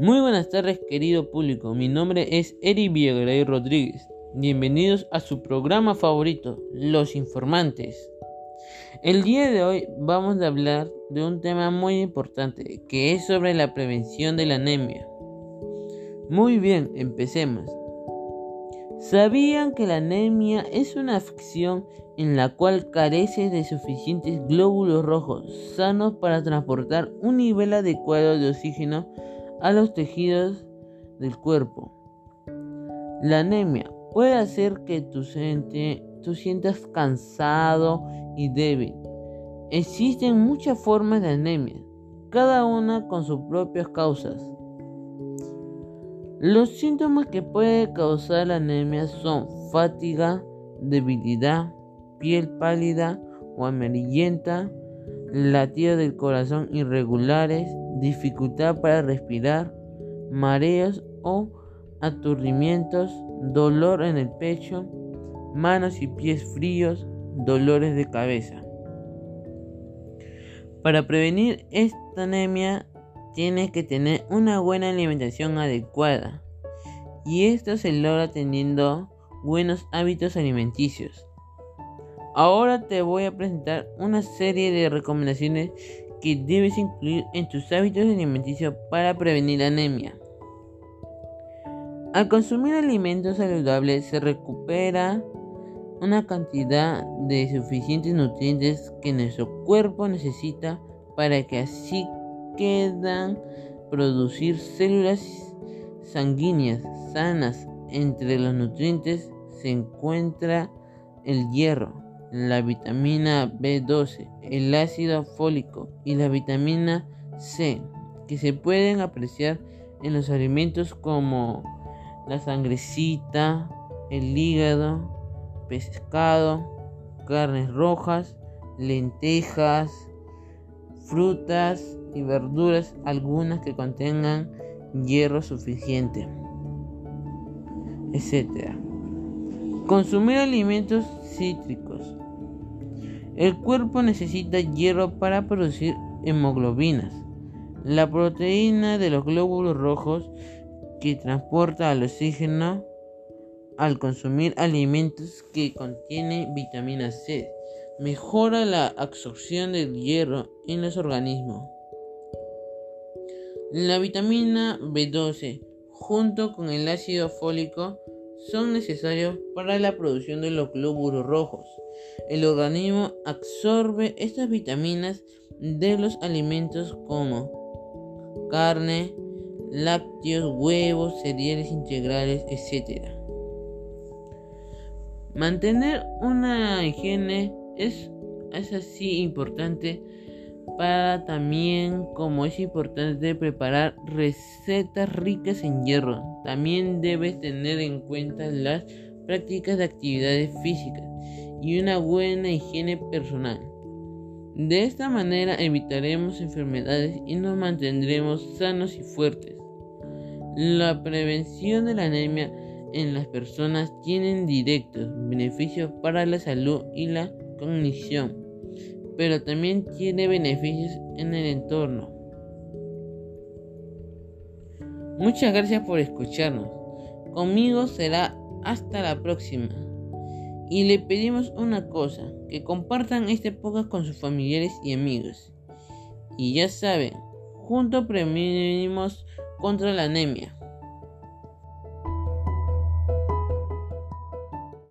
Muy buenas tardes querido público, mi nombre es Eri Villagaray Rodríguez. Bienvenidos a su programa favorito, Los Informantes. El día de hoy vamos a hablar de un tema muy importante que es sobre la prevención de la anemia. Muy bien, empecemos. ¿Sabían que la anemia es una afección en la cual carece de suficientes glóbulos rojos sanos para transportar un nivel adecuado de oxígeno a los tejidos del cuerpo. La anemia puede hacer que tú, sientas cansado y débil. Existen muchas formas de anemia, cada una con sus propias causas. Los síntomas que puede causar la anemia son fatiga, debilidad, piel pálida o amarillenta, latidos del corazón irregulares, dificultad para respirar, mareos o aturdimientos, dolor en el pecho, manos y pies fríos, dolores de cabeza. Para prevenir esta anemia tienes que tener una buena alimentación adecuada y esto se logra teniendo buenos hábitos alimenticios. Ahora te voy a presentar una serie de recomendaciones que debes incluir en tus hábitos alimenticios para prevenir anemia. Al consumir alimentos saludables se recupera una cantidad de suficientes nutrientes que nuestro cuerpo necesita para que así quedan producir células sanguíneas sanas. Entre los nutrientes se encuentra el hierro, la vitamina B12, el ácido fólico y la vitamina C, que se pueden apreciar en los alimentos como la sangrecita, el hígado, pescado, carnes rojas, lentejas, frutas y verduras, algunas que contengan hierro suficiente, etc. Consumir alimentos cítricos. El cuerpo necesita hierro para producir hemoglobinas, la proteína de los glóbulos rojos que transporta el oxígeno al consumir alimentos que contienen vitamina C. Mejora la absorción del hierro en los organismos. La vitamina B12 junto con el ácido fólico son necesarios para la producción de los glóbulos rojos. El organismo absorbe estas vitaminas de los alimentos como carne, lácteos, huevos, cereales integrales, etc. Mantener una higiene es, es así importante también como es importante preparar recetas ricas en hierro. También debes tener en cuenta las prácticas de actividades físicas y una buena higiene personal. De esta manera evitaremos enfermedades y nos mantendremos sanos y fuertes. La prevención de la anemia en las personas tiene directos beneficios para la salud y la cognición, pero también tiene beneficios en el entorno. Muchas gracias por escucharnos. Conmigo será hasta la próxima. Y le pedimos una cosa, que compartan este podcast con sus familiares y amigos. Y ya saben, juntos prevenimos contra la anemia.